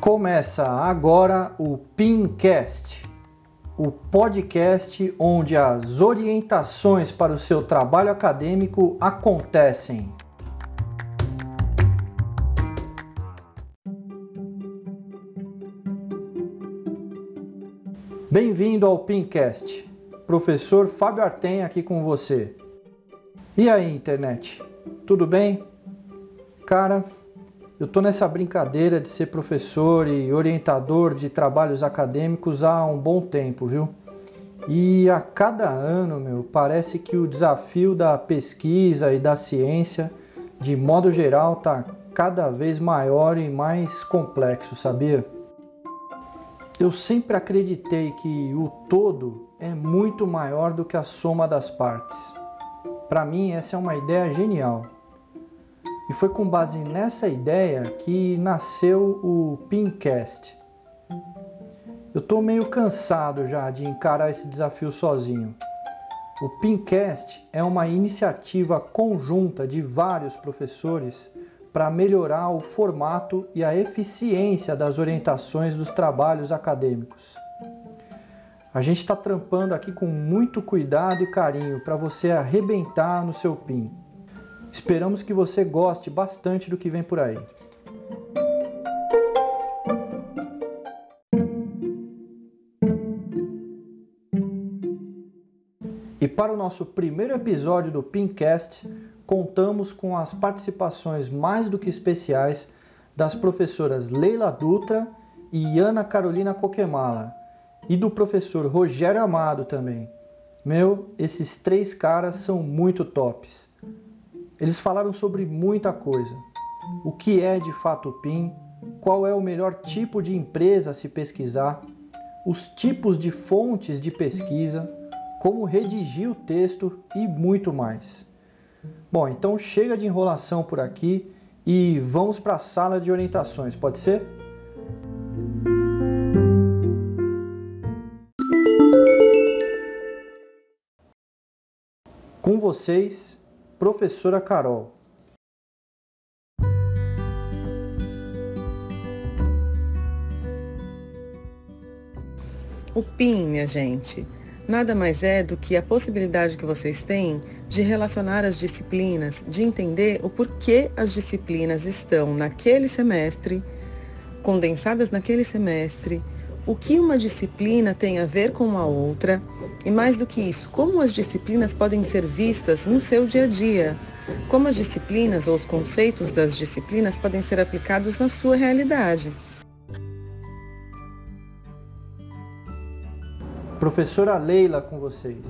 Começa agora o Pincast, o podcast onde as orientações para o seu trabalho acadêmico acontecem. Bem-vindo ao Pincast. Professor Fábio Artem aqui com você. E aí, internet? Tudo bem? Cara, eu tô nessa brincadeira de ser professor e orientador de trabalhos acadêmicos há um bom tempo, viu? E a cada ano, meu, parece que o desafio da pesquisa e da ciência, de modo geral, tá cada vez maior e mais complexo, sabia? Eu sempre acreditei que o todo é muito maior do que a soma das partes. Para mim, essa é uma ideia genial. E foi com base nessa ideia que nasceu o Pincast. Eu estou meio cansado já de encarar esse desafio sozinho. O Pincast é uma iniciativa conjunta de vários professores para melhorar o formato e a eficiência das orientações dos trabalhos acadêmicos. A gente está trampando aqui com muito cuidado e carinho para você arrebentar no seu PIN. Esperamos que você goste bastante do que vem por aí. E para o nosso primeiro episódio do Pincast, contamos com as participações mais do que especiais das professoras Leila Dutra e Ana Carolina Coquemala, e do professor Rogério Amado também. Meu, esses três caras são muito tops. Eles falaram sobre muita coisa. O que é de fato o PIN, qual é o melhor tipo de empresa a se pesquisar, os tipos de fontes de pesquisa, como redigir o texto e muito mais. Bom, então chega de enrolação por aqui e vamos para a sala de orientações, pode ser? Com vocês, Professora Carol. O PIN, minha gente, nada mais é do que a possibilidade que vocês têm de relacionar as disciplinas, de entender o porquê as disciplinas estão naquele semestre, condensadas naquele semestre, o que uma disciplina tem a ver com a outra e, mais do que isso, como as disciplinas podem ser vistas no seu dia a dia, como as disciplinas ou os conceitos das disciplinas podem ser aplicados na sua realidade. Professora Leila com vocês.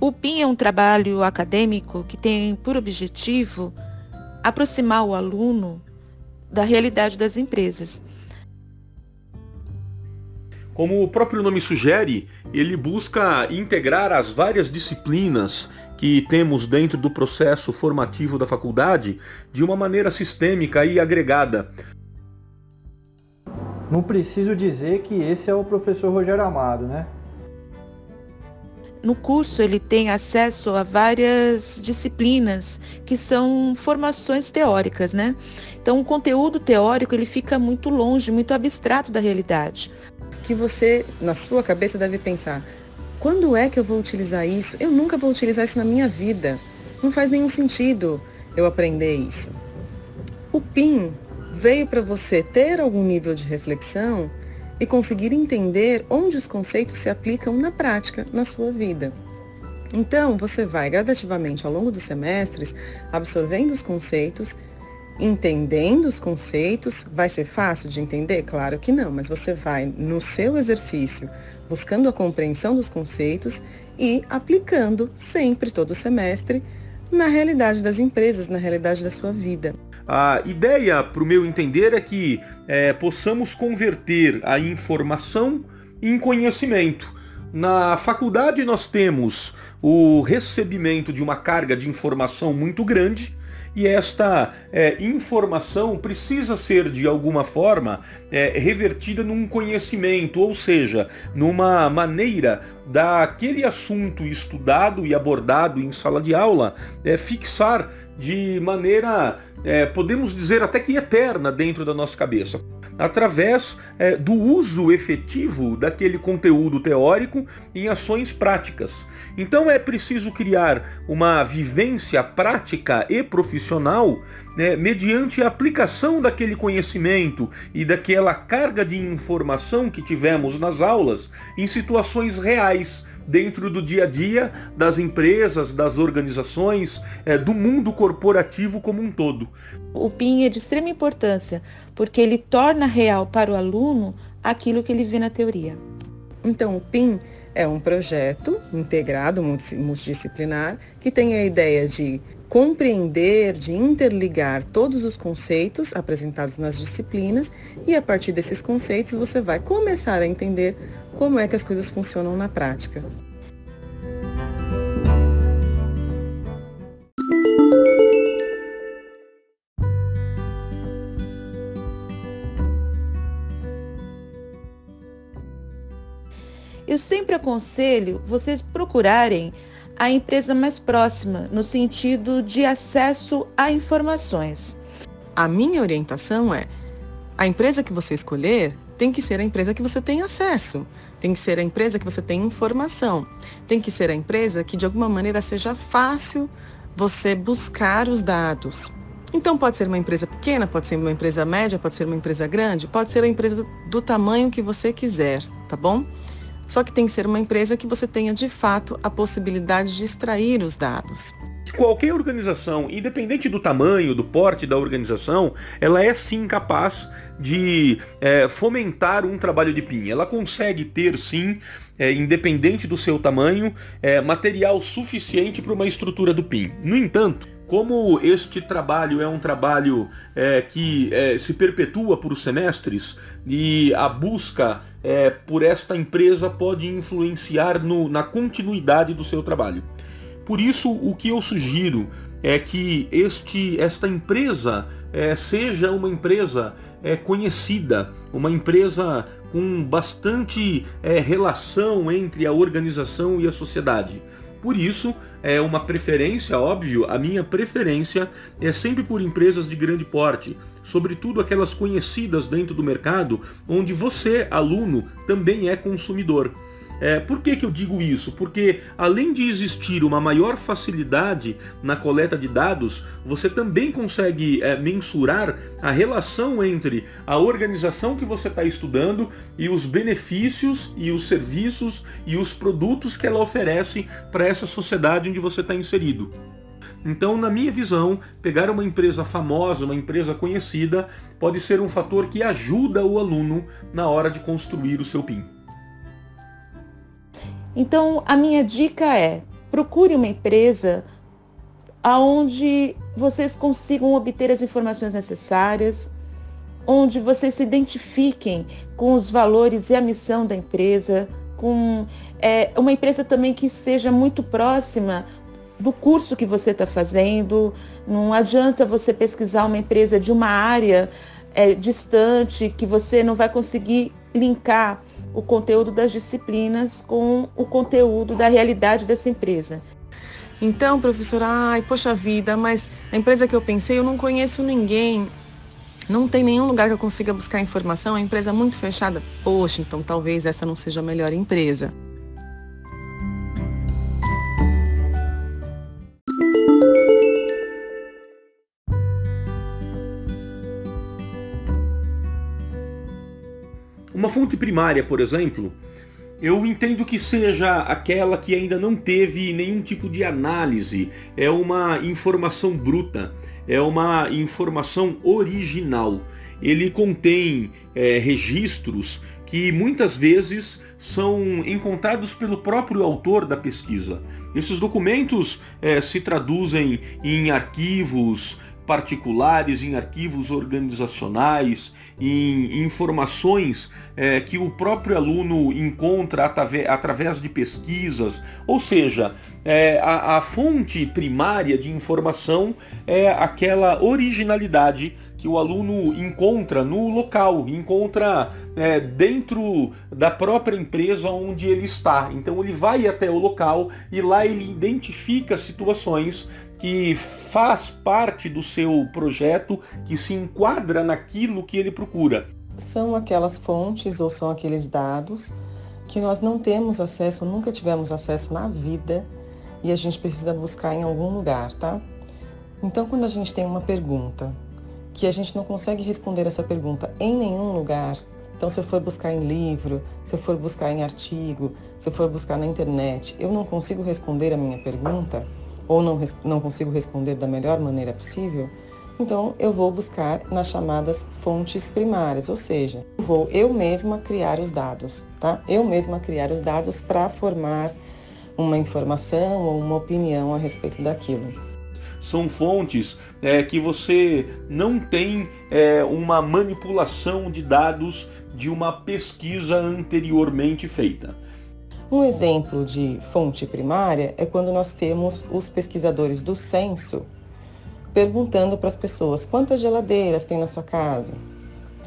O PIN é um trabalho acadêmico que tem por objetivo aproximar o aluno da realidade das empresas. Como o próprio nome sugere, ele busca integrar as várias disciplinas que temos dentro do processo formativo da faculdade de uma maneira sistêmica e agregada. Não preciso dizer que esse é o professor Rogério Amado, né? No curso ele tem acesso a várias disciplinas que são formações teóricas, né? Então o conteúdo teórico ele fica muito longe, muito abstrato da realidade. Que você, na sua cabeça, deve pensar, quando é que eu vou utilizar isso? Eu nunca vou utilizar isso na minha vida. Não faz nenhum sentido eu aprender isso. O PIN veio para você ter algum nível de reflexão e conseguir entender onde os conceitos se aplicam na prática, na sua vida. Então, você vai gradativamente ao longo dos semestres absorvendo os conceitos, entendendo os conceitos. Vai ser fácil de entender? Claro que não, mas você vai no seu exercício buscando a compreensão dos conceitos e aplicando sempre todo semestre na realidade das empresas, na realidade da sua vida. A ideia, para o meu entender, é que é, possamos converter a informação em conhecimento. Na faculdade nós temos o recebimento de uma carga de informação muito grande e esta é, informação precisa ser de alguma forma é, revertida num conhecimento, ou seja, numa maneira daquele assunto estudado e abordado em sala de aula é, fixar de maneira, é, podemos dizer até que eterna dentro da nossa cabeça através é, do uso efetivo daquele conteúdo teórico em ações práticas. Então é preciso criar uma vivência prática e profissional né, mediante a aplicação daquele conhecimento e daquela carga de informação que tivemos nas aulas em situações reais dentro do dia a dia das empresas, das organizações, é, do mundo corporativo como um todo. O PIN é de extrema importância, porque ele torna real para o aluno aquilo que ele vê na teoria. Então, o PIN é um projeto integrado, multidisciplinar, que tem a ideia de compreender, de interligar todos os conceitos apresentados nas disciplinas e a partir desses conceitos você vai começar a entender como é que as coisas funcionam na prática. Eu sempre aconselho vocês procurarem a empresa mais próxima, no sentido de acesso a informações. A minha orientação é: a empresa que você escolher tem que ser a empresa que você tem acesso, tem que ser a empresa que você tem informação, tem que ser a empresa que de alguma maneira seja fácil você buscar os dados. Então pode ser uma empresa pequena, pode ser uma empresa média, pode ser uma empresa grande, pode ser a empresa do tamanho que você quiser, tá bom? Só que tem que ser uma empresa que você tenha de fato a possibilidade de extrair os dados. Qualquer organização, independente do tamanho, do porte da organização, ela é sim capaz de é, fomentar um trabalho de PIN. Ela consegue ter sim, é, independente do seu tamanho, é, material suficiente para uma estrutura do PIN. No entanto, como este trabalho é um trabalho é, que é, se perpetua por semestres e a busca é, por esta empresa pode influenciar no, na continuidade do seu trabalho. Por isso, o que eu sugiro é que este, esta empresa é, seja uma empresa é, conhecida, uma empresa com bastante é, relação entre a organização e a sociedade. Por isso, é uma preferência, óbvio, a minha preferência é sempre por empresas de grande porte, sobretudo aquelas conhecidas dentro do mercado, onde você, aluno, também é consumidor. É, por que, que eu digo isso? Porque além de existir uma maior facilidade na coleta de dados, você também consegue é, mensurar a relação entre a organização que você está estudando e os benefícios e os serviços e os produtos que ela oferece para essa sociedade onde você está inserido. Então, na minha visão, pegar uma empresa famosa, uma empresa conhecida, pode ser um fator que ajuda o aluno na hora de construir o seu PIN. Então, a minha dica é: procure uma empresa onde vocês consigam obter as informações necessárias, onde vocês se identifiquem com os valores e a missão da empresa, com é, uma empresa também que seja muito próxima do curso que você está fazendo. Não adianta você pesquisar uma empresa de uma área é, distante que você não vai conseguir linkar o conteúdo das disciplinas com o conteúdo da realidade dessa empresa. Então, professora, ai, poxa vida, mas a empresa que eu pensei, eu não conheço ninguém. Não tem nenhum lugar que eu consiga buscar informação, é uma empresa muito fechada. Poxa, então talvez essa não seja a melhor empresa. Fonte primária, por exemplo, eu entendo que seja aquela que ainda não teve nenhum tipo de análise, é uma informação bruta, é uma informação original. Ele contém é, registros que muitas vezes são encontrados pelo próprio autor da pesquisa. Esses documentos é, se traduzem em arquivos particulares, em arquivos organizacionais, em informações é, que o próprio aluno encontra através de pesquisas, ou seja, é, a, a fonte primária de informação é aquela originalidade que o aluno encontra no local, encontra é, dentro da própria empresa onde ele está. Então ele vai até o local e lá ele identifica situações que faz parte do seu projeto, que se enquadra naquilo que ele procura. São aquelas fontes ou são aqueles dados que nós não temos acesso, nunca tivemos acesso na vida e a gente precisa buscar em algum lugar, tá? Então, quando a gente tem uma pergunta que a gente não consegue responder essa pergunta em nenhum lugar, então se eu for buscar em livro, se eu for buscar em artigo, se eu for buscar na internet, eu não consigo responder a minha pergunta, ou não, não consigo responder da melhor maneira possível, então eu vou buscar nas chamadas fontes primárias, ou seja, vou eu mesma criar os dados, tá? Eu mesma criar os dados para formar uma informação ou uma opinião a respeito daquilo. São fontes é, que você não tem é, uma manipulação de dados de uma pesquisa anteriormente feita. Um exemplo de fonte primária é quando nós temos os pesquisadores do censo perguntando para as pessoas quantas geladeiras tem na sua casa,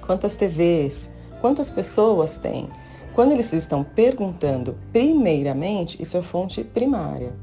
quantas TVs, quantas pessoas tem. Quando eles estão perguntando primeiramente, isso é fonte primária.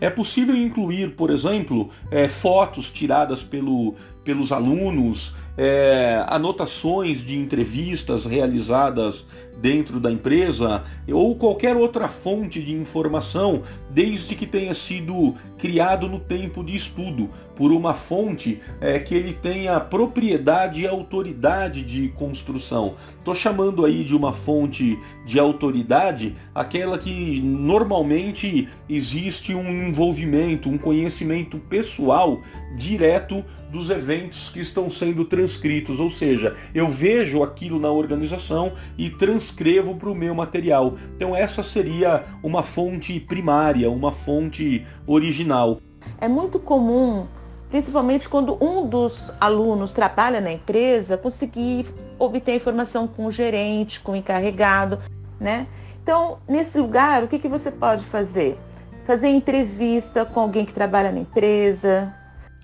É possível incluir, por exemplo, é, fotos tiradas pelo, pelos alunos, é, anotações de entrevistas realizadas dentro da empresa ou qualquer outra fonte de informação, desde que tenha sido criado no tempo de estudo por uma fonte é, que ele tenha propriedade e autoridade de construção. Estou chamando aí de uma fonte de autoridade aquela que normalmente existe um envolvimento, um conhecimento pessoal direto dos eventos que estão sendo transcritos, ou seja, eu vejo aquilo na organização e transcrevo para o meu material. Então essa seria uma fonte primária, uma fonte original. É muito comum, principalmente quando um dos alunos trabalha na empresa, conseguir obter informação com o gerente, com o encarregado, né? Então, nesse lugar, o que, que você pode fazer? Fazer entrevista com alguém que trabalha na empresa,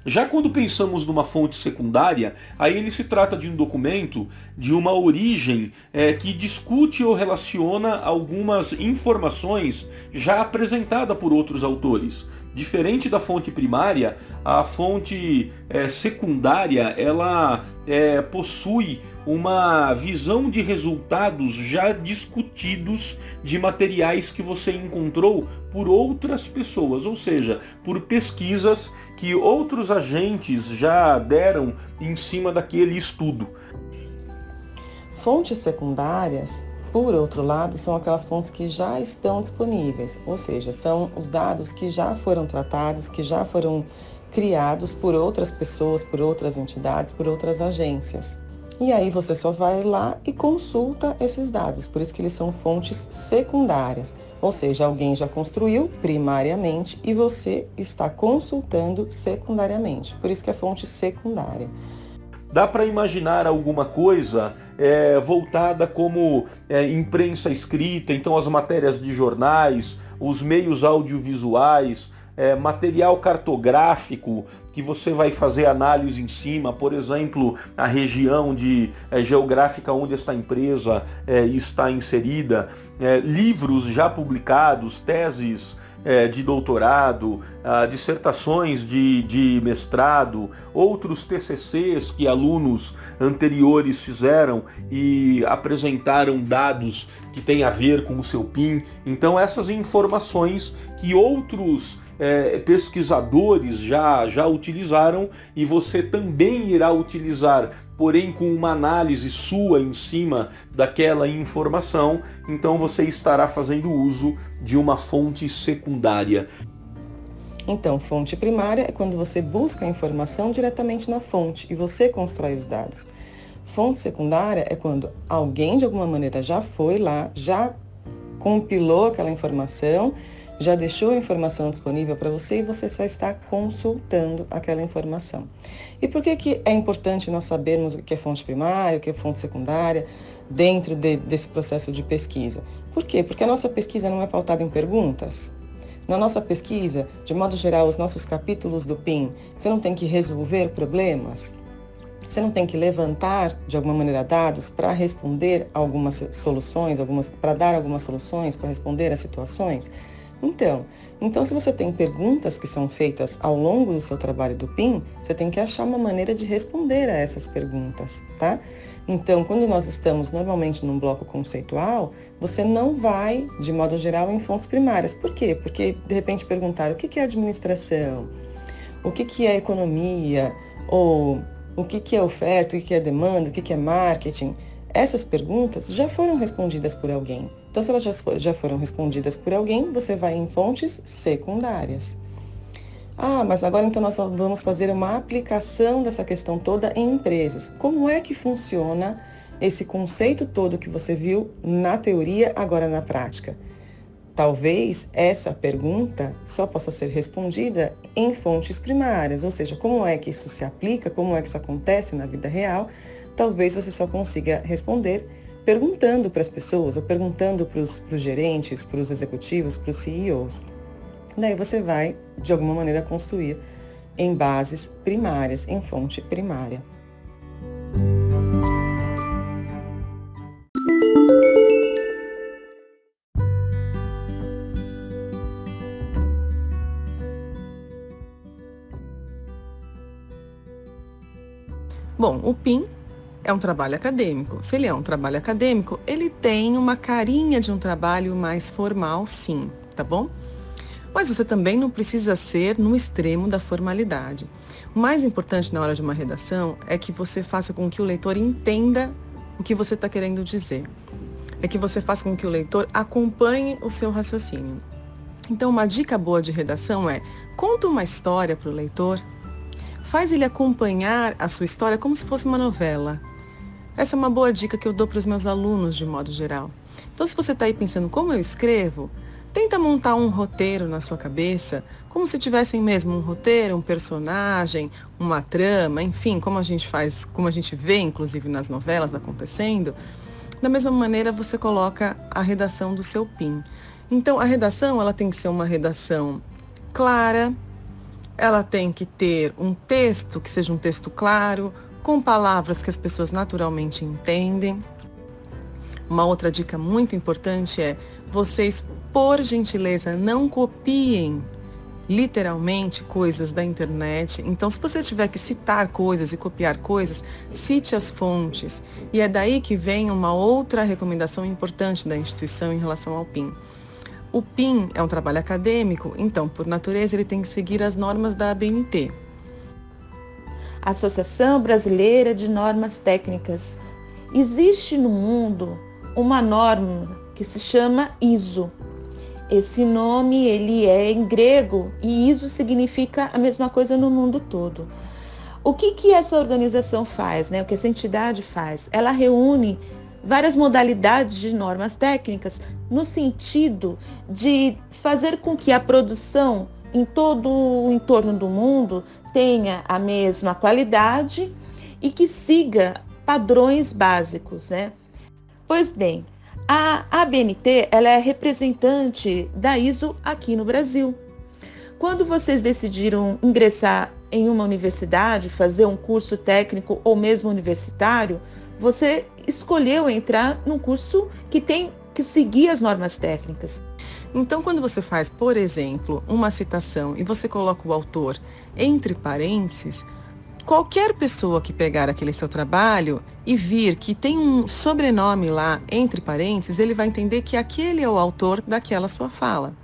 já quando pensamos numa fonte secundária, aí ele se trata de um documento de uma origem é, que discute ou relaciona algumas informações já apresentadas por outros autores. Diferente da fonte primária, a fonte é, secundária ela é, possui uma visão de resultados já discutidos de materiais que você encontrou por outras pessoas, ou seja, por pesquisas que outros agentes já deram em cima daquele estudo. Fontes secundárias, por outro lado, são aquelas fontes que já estão disponíveis, ou seja, são os dados que já foram tratados, que já foram criados por outras pessoas, por outras entidades, por outras agências. E aí você só vai lá e consulta esses dados, por isso que eles são fontes secundárias. Ou seja, alguém já construiu primariamente e você está consultando secundariamente. Por isso que é fonte secundária. Dá para imaginar alguma coisa é, voltada como é, imprensa escrita, então as matérias de jornais, os meios audiovisuais, é, material cartográfico que você vai fazer análise em cima, por exemplo, a região de, é, geográfica onde esta empresa é, está inserida, é, livros já publicados, teses é, de doutorado, dissertações de, de mestrado, outros TCCs que alunos anteriores fizeram e apresentaram dados que têm a ver com o seu PIN. Então essas informações que outros é, pesquisadores já, já utilizaram e você também irá utilizar, porém com uma análise sua em cima daquela informação, então você estará fazendo uso de uma fonte secundária. Então, fonte primária é quando você busca a informação diretamente na fonte e você constrói os dados. Fonte secundária é quando alguém de alguma maneira já foi lá, já compilou aquela informação já deixou a informação disponível para você e você só está consultando aquela informação. E por que, que é importante nós sabermos o que é fonte primária, o que é fonte secundária, dentro de, desse processo de pesquisa? Por quê? Porque a nossa pesquisa não é pautada em perguntas. Na nossa pesquisa, de modo geral, os nossos capítulos do PIN, você não tem que resolver problemas, você não tem que levantar, de alguma maneira, dados para responder algumas soluções, algumas, para dar algumas soluções, para responder a situações. Então, então, se você tem perguntas que são feitas ao longo do seu trabalho do PIN, você tem que achar uma maneira de responder a essas perguntas, tá? Então, quando nós estamos normalmente num bloco conceitual, você não vai, de modo geral, em fontes primárias. Por quê? Porque, de repente, perguntar o que é administração, o que é economia, ou o que é oferta, o que é demanda, o que é marketing. Essas perguntas já foram respondidas por alguém. Então, se elas já foram respondidas por alguém, você vai em fontes secundárias. Ah, mas agora então nós vamos fazer uma aplicação dessa questão toda em empresas. Como é que funciona esse conceito todo que você viu na teoria, agora na prática? Talvez essa pergunta só possa ser respondida em fontes primárias, ou seja, como é que isso se aplica, como é que isso acontece na vida real, talvez você só consiga responder perguntando para as pessoas, ou perguntando para os gerentes, para os executivos, para os CEOs. Daí você vai, de alguma maneira, construir em bases primárias, em fonte primária. Bom, o PIN é um trabalho acadêmico. Se ele é um trabalho acadêmico, ele tem uma carinha de um trabalho mais formal, sim, tá bom? Mas você também não precisa ser no extremo da formalidade. O mais importante na hora de uma redação é que você faça com que o leitor entenda o que você está querendo dizer. É que você faça com que o leitor acompanhe o seu raciocínio. Então, uma dica boa de redação é conta uma história para o leitor, faz ele acompanhar a sua história como se fosse uma novela. Essa é uma boa dica que eu dou para os meus alunos de modo geral. Então, se você está aí pensando como eu escrevo, tenta montar um roteiro na sua cabeça, como se tivessem mesmo um roteiro, um personagem, uma trama, enfim, como a gente faz, como a gente vê, inclusive nas novelas acontecendo. Da mesma maneira, você coloca a redação do seu PIN. Então, a redação ela tem que ser uma redação clara, ela tem que ter um texto que seja um texto claro, com palavras que as pessoas naturalmente entendem. Uma outra dica muito importante é vocês, por gentileza, não copiem literalmente coisas da internet. Então, se você tiver que citar coisas e copiar coisas, cite as fontes. E é daí que vem uma outra recomendação importante da instituição em relação ao PIN. O PIN é um trabalho acadêmico, então, por natureza, ele tem que seguir as normas da ABNT, Associação Brasileira de Normas Técnicas. Existe no mundo uma norma que se chama ISO. Esse nome ele é em grego e ISO significa a mesma coisa no mundo todo. O que, que essa organização faz, né? o que essa entidade faz? Ela reúne várias modalidades de normas técnicas no sentido de fazer com que a produção em todo o entorno do mundo tenha a mesma qualidade e que siga padrões básicos, né? Pois bem, a ABNT ela é representante da ISO aqui no Brasil. Quando vocês decidiram ingressar em uma universidade, fazer um curso técnico ou mesmo universitário, você escolheu entrar num curso que tem que seguir as normas técnicas. Então, quando você faz, por exemplo, uma citação e você coloca o autor entre parênteses, qualquer pessoa que pegar aquele seu trabalho e vir que tem um sobrenome lá entre parênteses, ele vai entender que aquele é o autor daquela sua fala.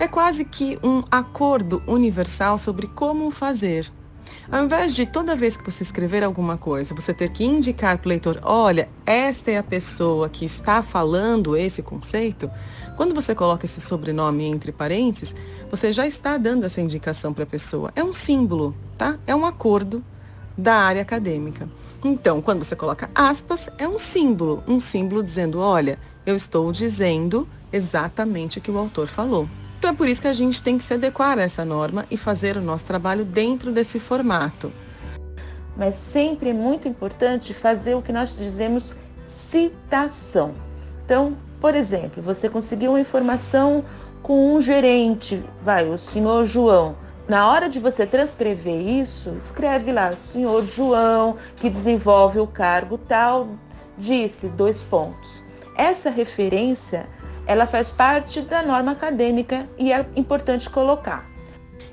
É quase que um acordo universal sobre como fazer. Ao invés de toda vez que você escrever alguma coisa, você ter que indicar para o leitor, olha, esta é a pessoa que está falando esse conceito, quando você coloca esse sobrenome entre parênteses, você já está dando essa indicação para a pessoa. É um símbolo, tá? É um acordo da área acadêmica. Então, quando você coloca aspas, é um símbolo, um símbolo dizendo, olha, eu estou dizendo exatamente o que o autor falou. Então é por isso que a gente tem que se adequar a essa norma e fazer o nosso trabalho dentro desse formato. Mas sempre é muito importante fazer o que nós dizemos citação. Então, por exemplo, você conseguiu uma informação com um gerente, vai, o senhor João. Na hora de você transcrever isso, escreve lá, senhor João, que desenvolve o cargo tal, disse, dois pontos. Essa referência ela faz parte da norma acadêmica e é importante colocar.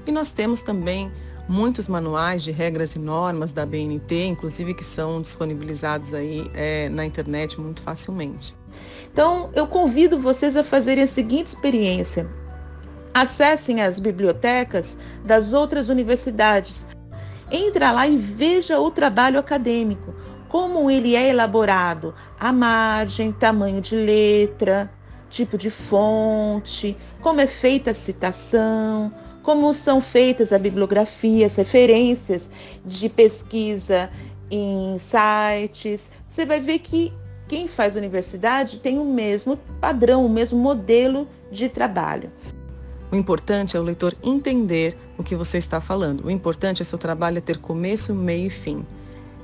E nós temos também muitos manuais de regras e normas da BNT, inclusive que são disponibilizados aí é, na internet muito facilmente. Então, eu convido vocês a fazerem a seguinte experiência. Acessem as bibliotecas das outras universidades. Entra lá e veja o trabalho acadêmico, como ele é elaborado, a margem, tamanho de letra, tipo de fonte, como é feita a citação, como são feitas a bibliografia, as referências de pesquisa em sites. Você vai ver que quem faz universidade tem o mesmo padrão, o mesmo modelo de trabalho. O importante é o leitor entender o que você está falando. O importante é seu trabalho é ter começo, meio e fim.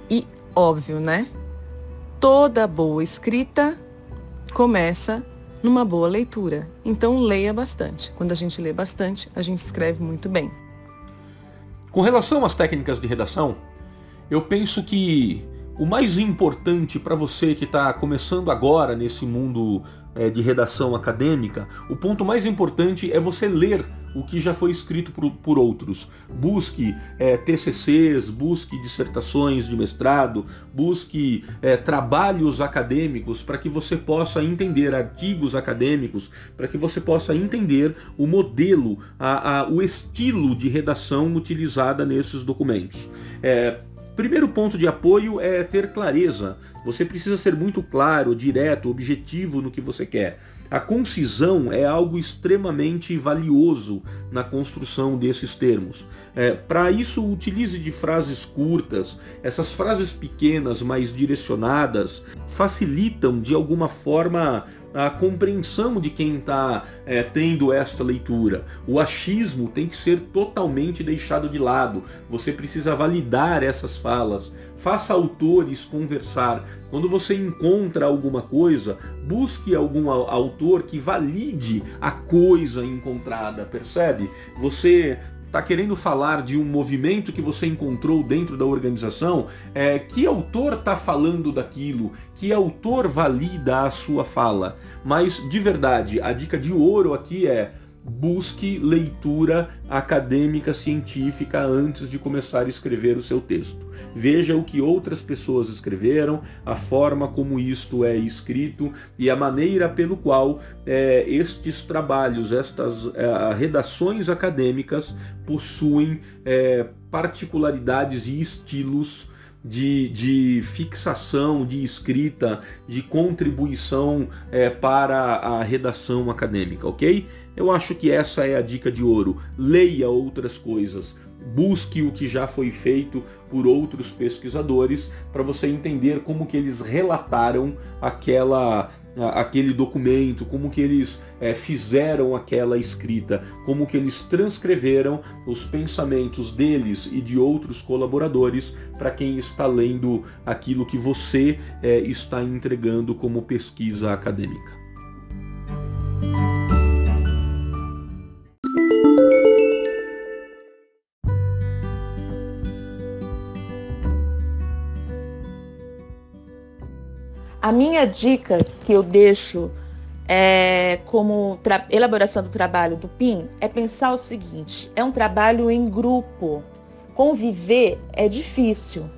E óbvio, né? Toda boa escrita começa numa boa leitura. Então leia bastante. Quando a gente lê bastante, a gente escreve muito bem. Com relação às técnicas de redação, eu penso que o mais importante para você que está começando agora nesse mundo é, de redação acadêmica, o ponto mais importante é você ler o que já foi escrito por, por outros. Busque é, TCCs, busque dissertações de mestrado, busque é, trabalhos acadêmicos para que você possa entender artigos acadêmicos, para que você possa entender o modelo, a, a, o estilo de redação utilizada nesses documentos. É, primeiro ponto de apoio é ter clareza. Você precisa ser muito claro, direto, objetivo no que você quer. A concisão é algo extremamente valioso na construção desses termos. É, Para isso, utilize de frases curtas. Essas frases pequenas, mais direcionadas, facilitam de alguma forma a compreensão de quem está é, tendo esta leitura. O achismo tem que ser totalmente deixado de lado. Você precisa validar essas falas. Faça autores conversar. Quando você encontra alguma coisa, busque algum autor que valide a coisa encontrada, percebe? Você está querendo falar de um movimento que você encontrou dentro da organização, é, que autor está falando daquilo, que autor valida a sua fala. Mas de verdade, a dica de ouro aqui é busque leitura acadêmica científica antes de começar a escrever o seu texto. Veja o que outras pessoas escreveram, a forma como isto é escrito e a maneira pelo qual é, estes trabalhos, estas é, redações acadêmicas possuem é, particularidades e estilos de, de fixação, de escrita, de contribuição é, para a redação acadêmica, ok? Eu acho que essa é a dica de ouro. Leia outras coisas. Busque o que já foi feito por outros pesquisadores para você entender como que eles relataram aquela aquele documento, como que eles é, fizeram aquela escrita, como que eles transcreveram os pensamentos deles e de outros colaboradores para quem está lendo aquilo que você é, está entregando como pesquisa acadêmica. A minha dica que eu deixo é, como elaboração do trabalho do PIN é pensar o seguinte: é um trabalho em grupo. Conviver é difícil.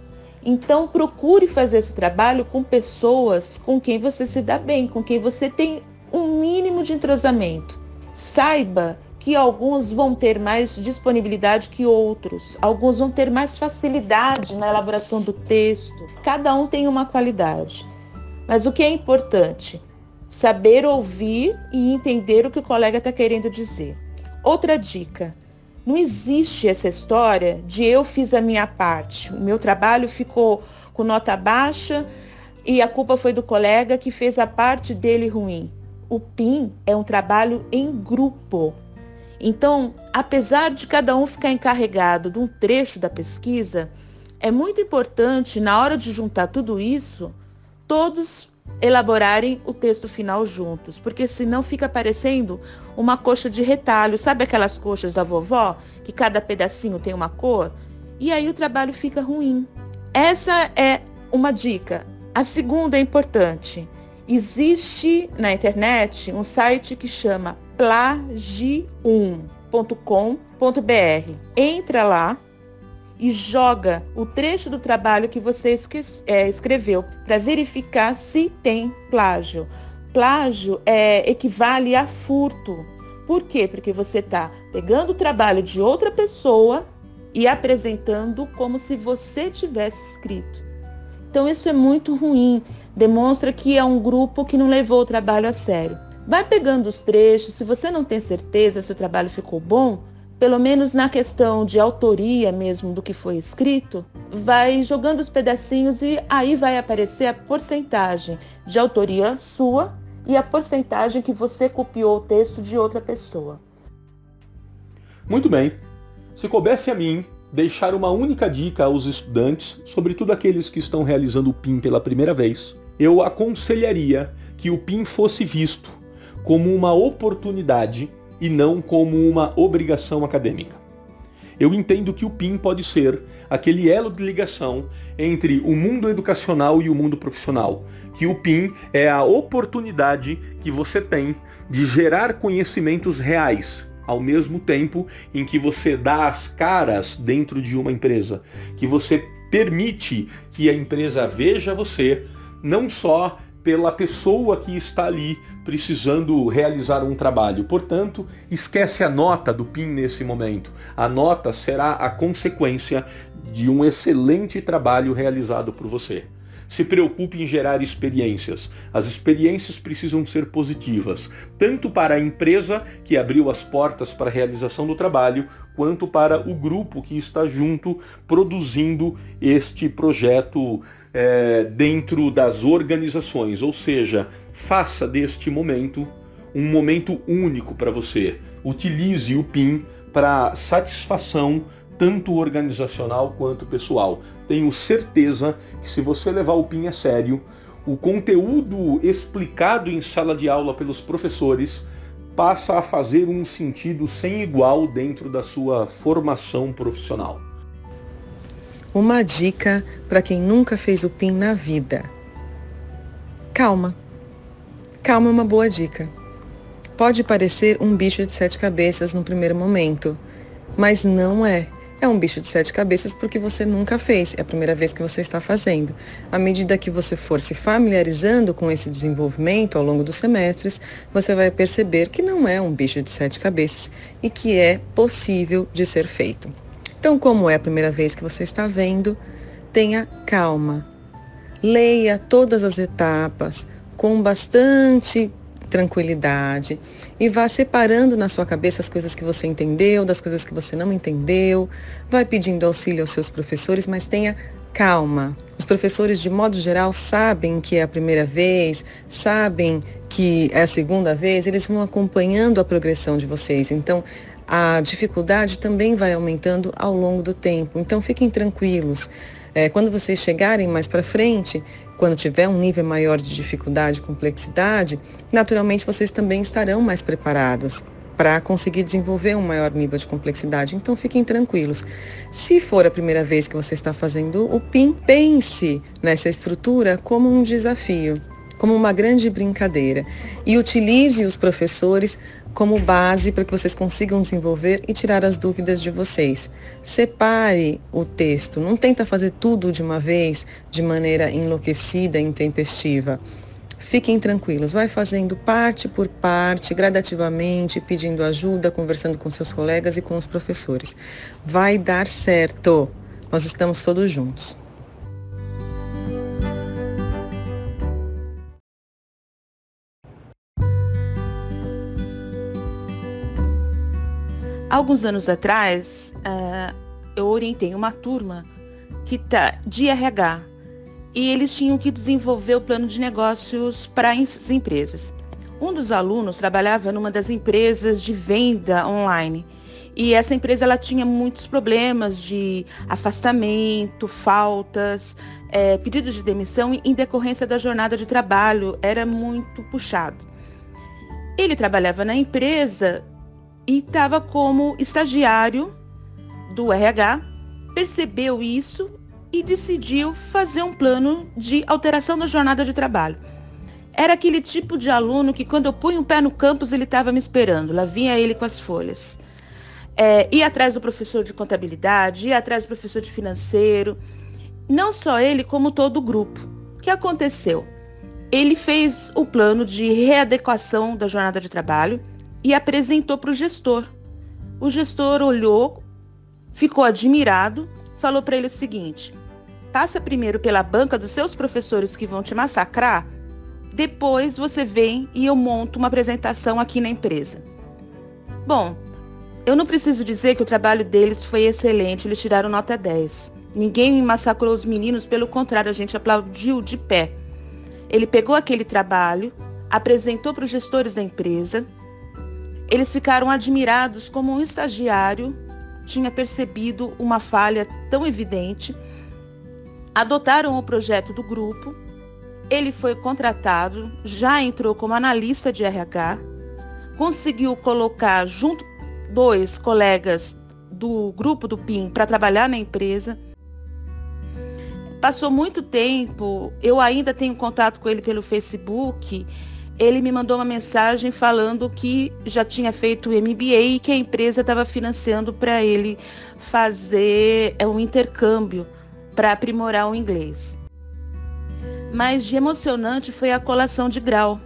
Então procure fazer esse trabalho com pessoas com quem você se dá bem, com quem você tem um mínimo de entrosamento. Saiba que alguns vão ter mais disponibilidade que outros, alguns vão ter mais facilidade na elaboração do texto. Cada um tem uma qualidade. Mas o que é importante? Saber ouvir e entender o que o colega está querendo dizer. Outra dica. Não existe essa história de eu fiz a minha parte. O meu trabalho ficou com nota baixa e a culpa foi do colega que fez a parte dele ruim. o PIN é um trabalho em grupo. Então, apesar de cada um ficar encarregado de um trecho da pesquisa, é muito importante, na hora de juntar tudo isso, todos elaborarem o texto final juntos, porque senão fica parecendo uma coxa de retalho. Sabe aquelas coxas da vovó, que cada pedacinho tem uma cor? E aí o trabalho fica ruim. Essa é uma dica. A segunda é importante. Existe na internet um site que chama plagi1.com.br. Entra lá e joga o trecho do trabalho que você é, escreveu para verificar se tem plágio. Plágio é, equivale a furto. Por quê? Porque você está pegando o trabalho de outra pessoa e apresentando como se você tivesse escrito. Então isso é muito ruim, demonstra que é um grupo que não levou o trabalho a sério. Vai pegando os trechos, se você não tem certeza se o trabalho ficou bom, pelo menos na questão de autoria mesmo do que foi escrito, vai jogando os pedacinhos e aí vai aparecer a porcentagem de autoria sua e a porcentagem que você copiou o texto de outra pessoa. Muito bem. Se coubesse a mim deixar uma única dica aos estudantes, sobretudo aqueles que estão realizando o PIN pela primeira vez, eu aconselharia que o PIN fosse visto como uma oportunidade e não como uma obrigação acadêmica. Eu entendo que o PIN pode ser aquele elo de ligação entre o mundo educacional e o mundo profissional. Que o PIN é a oportunidade que você tem de gerar conhecimentos reais, ao mesmo tempo em que você dá as caras dentro de uma empresa, que você permite que a empresa veja você não só pela pessoa que está ali precisando realizar um trabalho. Portanto, esquece a nota do PIN nesse momento. A nota será a consequência de um excelente trabalho realizado por você se preocupe em gerar experiências. As experiências precisam ser positivas, tanto para a empresa que abriu as portas para a realização do trabalho, quanto para o grupo que está junto produzindo este projeto é, dentro das organizações. Ou seja, faça deste momento um momento único para você. Utilize o PIN para satisfação tanto organizacional quanto pessoal. Tenho certeza que se você levar o PIN a sério, o conteúdo explicado em sala de aula pelos professores passa a fazer um sentido sem igual dentro da sua formação profissional. Uma dica para quem nunca fez o PIN na vida. Calma. Calma é uma boa dica. Pode parecer um bicho de sete cabeças no primeiro momento, mas não é é um bicho de sete cabeças porque você nunca fez, é a primeira vez que você está fazendo. À medida que você for se familiarizando com esse desenvolvimento ao longo dos semestres, você vai perceber que não é um bicho de sete cabeças e que é possível de ser feito. Então, como é a primeira vez que você está vendo, tenha calma. Leia todas as etapas com bastante tranquilidade e vá separando na sua cabeça as coisas que você entendeu das coisas que você não entendeu. Vai pedindo auxílio aos seus professores, mas tenha calma. Os professores, de modo geral, sabem que é a primeira vez, sabem que é a segunda vez, eles vão acompanhando a progressão de vocês. Então, a dificuldade também vai aumentando ao longo do tempo. Então, fiquem tranquilos. É, quando vocês chegarem mais para frente, quando tiver um nível maior de dificuldade e complexidade, naturalmente vocês também estarão mais preparados para conseguir desenvolver um maior nível de complexidade. Então fiquem tranquilos. Se for a primeira vez que você está fazendo o PIN, pense nessa estrutura como um desafio, como uma grande brincadeira e utilize os professores como base para que vocês consigam desenvolver e tirar as dúvidas de vocês. Separe o texto, não tenta fazer tudo de uma vez de maneira enlouquecida intempestiva. Fiquem tranquilos, vai fazendo parte por parte, gradativamente, pedindo ajuda, conversando com seus colegas e com os professores. Vai dar certo. Nós estamos todos juntos. Alguns anos atrás, uh, eu orientei uma turma que tá de RH e eles tinham que desenvolver o plano de negócios para as empresas. Um dos alunos trabalhava numa das empresas de venda online e essa empresa ela tinha muitos problemas de afastamento, faltas, é, pedidos de demissão em decorrência da jornada de trabalho, era muito puxado. Ele trabalhava na empresa e estava como estagiário do RH, percebeu isso e decidiu fazer um plano de alteração da jornada de trabalho. Era aquele tipo de aluno que quando eu punho um pé no campus ele estava me esperando, lá vinha ele com as folhas. É, ir atrás do professor de contabilidade, ir atrás do professor de financeiro. Não só ele, como todo o grupo. O que aconteceu? Ele fez o plano de readequação da jornada de trabalho e apresentou para o gestor. O gestor olhou, ficou admirado, falou para ele o seguinte: passa primeiro pela banca dos seus professores que vão te massacrar, depois você vem e eu monto uma apresentação aqui na empresa. Bom, eu não preciso dizer que o trabalho deles foi excelente, eles tiraram nota 10. Ninguém massacrou os meninos, pelo contrário, a gente aplaudiu de pé. Ele pegou aquele trabalho, apresentou para os gestores da empresa. Eles ficaram admirados como um estagiário tinha percebido uma falha tão evidente. Adotaram o projeto do grupo. Ele foi contratado, já entrou como analista de RH, conseguiu colocar junto dois colegas do grupo do PIN para trabalhar na empresa. Passou muito tempo, eu ainda tenho contato com ele pelo Facebook. Ele me mandou uma mensagem falando que já tinha feito o MBA e que a empresa estava financiando para ele fazer é, um intercâmbio para aprimorar o inglês. Mas de emocionante foi a colação de grau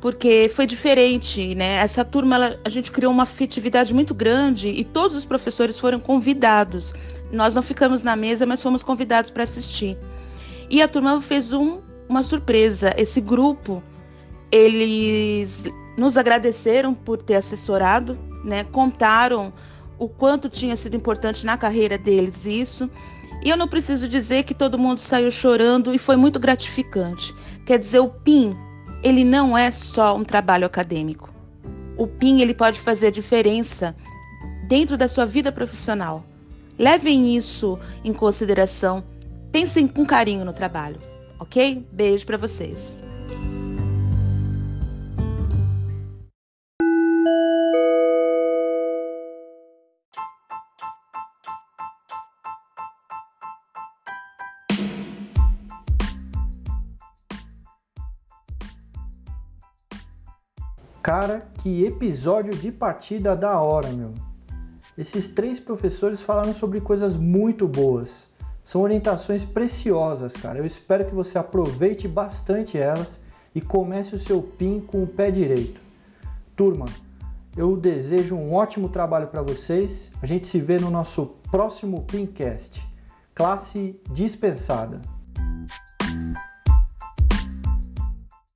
porque foi diferente, né? Essa turma, ela, a gente criou uma afetividade muito grande e todos os professores foram convidados. Nós não ficamos na mesa, mas fomos convidados para assistir. E a turma fez um, uma surpresa. Esse grupo, eles nos agradeceram por ter assessorado, né? Contaram o quanto tinha sido importante na carreira deles isso. E eu não preciso dizer que todo mundo saiu chorando e foi muito gratificante. Quer dizer, o PIN, ele não é só um trabalho acadêmico. O PIN ele pode fazer diferença dentro da sua vida profissional. Levem isso em consideração. Pensem com carinho no trabalho, ok? Beijo para vocês. Cara, que episódio de partida da hora, meu. Esses três professores falaram sobre coisas muito boas. São orientações preciosas, cara. Eu espero que você aproveite bastante elas e comece o seu PIN com o pé direito. Turma, eu desejo um ótimo trabalho para vocês. A gente se vê no nosso próximo PINcast. Classe dispensada.